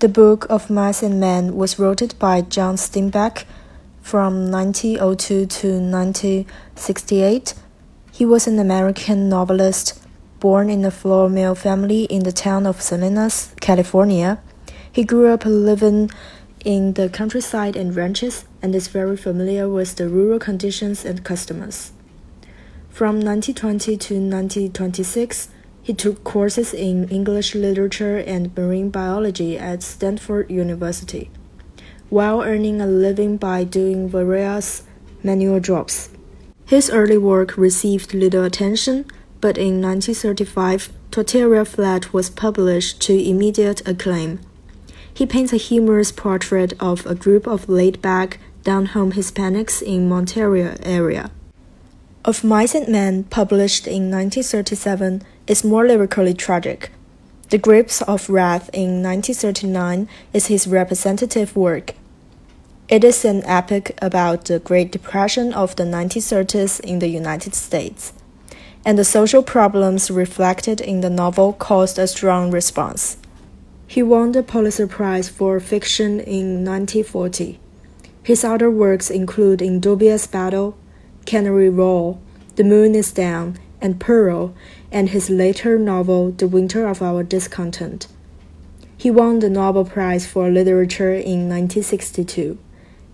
The Book of Mice and Men was written by John Steinbeck from 1902 to 1968. He was an American novelist born in a flour mill family in the town of Salinas, California. He grew up living in the countryside and ranches and is very familiar with the rural conditions and customs. From 1920 to 1926, he took courses in English literature and marine biology at Stanford University, while earning a living by doing various manual jobs. His early work received little attention, but in 1935, Tortilla Flat was published to immediate acclaim. He paints a humorous portrait of a group of laid-back, down-home Hispanics in Monterey area. Of Mice and Men, published in 1937, is more lyrically tragic. The Grapes of Wrath in 1939 is his representative work. It is an epic about the Great Depression of the 1930s in the United States and the social problems reflected in the novel caused a strong response. He won the Pulitzer Prize for Fiction in 1940. His other works include In Dubious Battle, Cannery Row, The Moon is Down, and Pearl, and his later novel The Winter of Our Discontent. He won the Nobel Prize for Literature in 1962,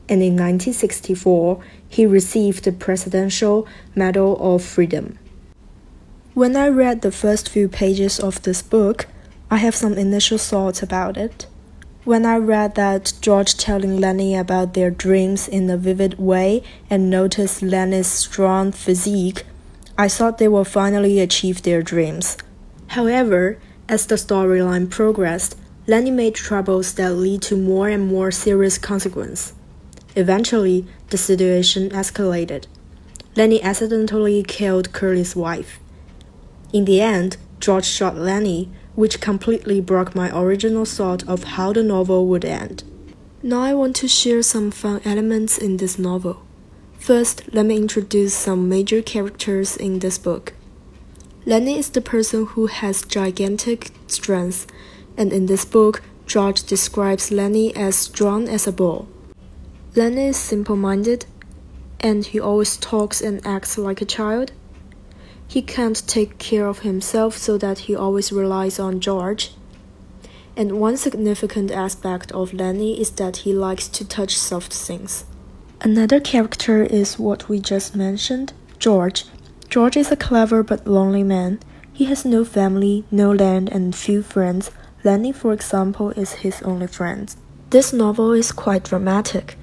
and in 1964 he received the Presidential Medal of Freedom. When I read the first few pages of this book, I have some initial thoughts about it. When I read that George telling Lennie about their dreams in a vivid way and noticed Lennie's strong physique, I thought they will finally achieve their dreams. However, as the storyline progressed, Lennie made troubles that lead to more and more serious consequences. Eventually, the situation escalated. Lennie accidentally killed Curley's wife. In the end, George shot Lennie, which completely broke my original thought of how the novel would end. Now I want to share some fun elements in this novel. First, let me introduce some major characters in this book. Lennie is the person who has gigantic strength, and in this book, George describes Lennie as strong as a bull. Lennie is simple minded, and he always talks and acts like a child. He can't take care of himself, so that he always relies on George. And one significant aspect of Lennie is that he likes to touch soft things. Another character is what we just mentioned George. George is a clever but lonely man. He has no family, no land, and few friends. Lennie, for example, is his only friend. This novel is quite dramatic.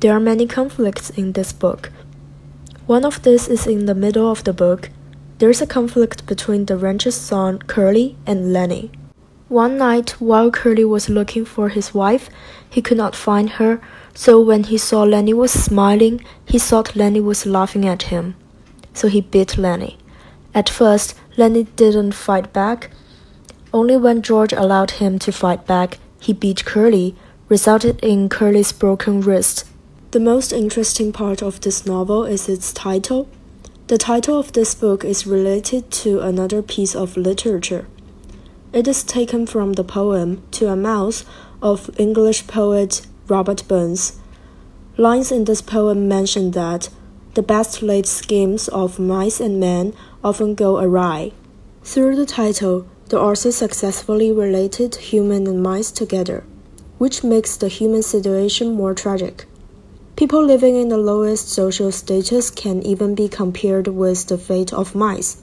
There are many conflicts in this book. One of these is in the middle of the book. There's a conflict between the rancher's son, Curley, and Lennie. One night, while Curley was looking for his wife, he could not find her, so when he saw Lennie was smiling, he thought Lennie was laughing at him. So he beat Lennie. At first, Lennie didn't fight back. Only when George allowed him to fight back, he beat Curley, resulted in Curley's broken wrist. The most interesting part of this novel is its title, the title of this book is related to another piece of literature. It is taken from the poem To a Mouse of English poet Robert Burns. Lines in this poem mention that the best laid schemes of mice and men often go awry. Through the title, the author successfully related human and mice together, which makes the human situation more tragic. People living in the lowest social status can even be compared with the fate of mice.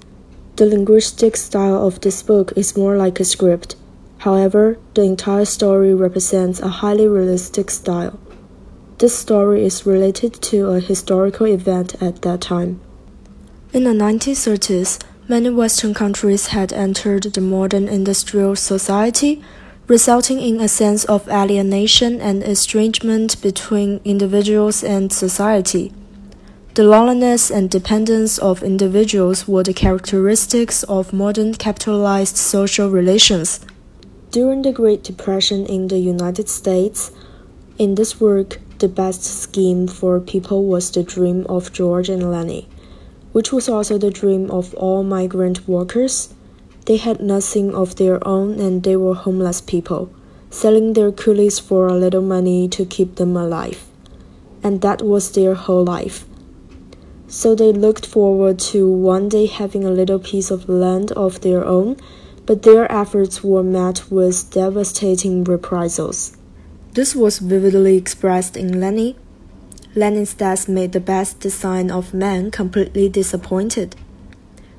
The linguistic style of this book is more like a script. However, the entire story represents a highly realistic style. This story is related to a historical event at that time. In the 1930s, many Western countries had entered the modern industrial society resulting in a sense of alienation and estrangement between individuals and society. The loneliness and dependence of individuals were the characteristics of modern capitalized social relations. During the Great Depression in the United States, in this work, the best scheme for people was the dream of George and Lennie, which was also the dream of all migrant workers they had nothing of their own and they were homeless people. selling their coolies for a little money to keep them alive. And that was their whole life. So they looked forward to one day having a little piece of land of their own, but their efforts were met with devastating reprisals. This was vividly expressed in Lennie. Lennie's death made the best design of man completely disappointed.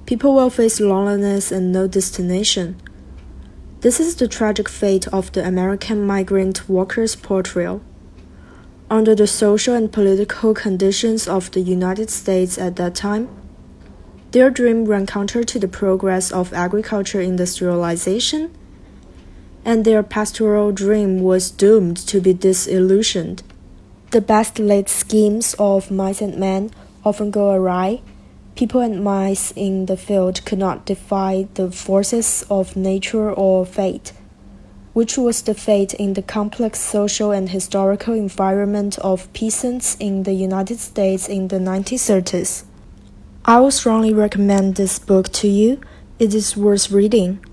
People will face loneliness and no destination. This is the tragic fate of the American migrant workers' portrayal. Under the social and political conditions of the United States at that time, their dream ran counter to the progress of agriculture industrialization and their pastoral dream was doomed to be disillusioned. The best laid schemes of mice and men often go awry. People and mice in the field could not defy the forces of nature or fate, which was the fate in the complex social and historical environment of peasants in the United States in the 1930s. I would strongly recommend this book to you. It is worth reading.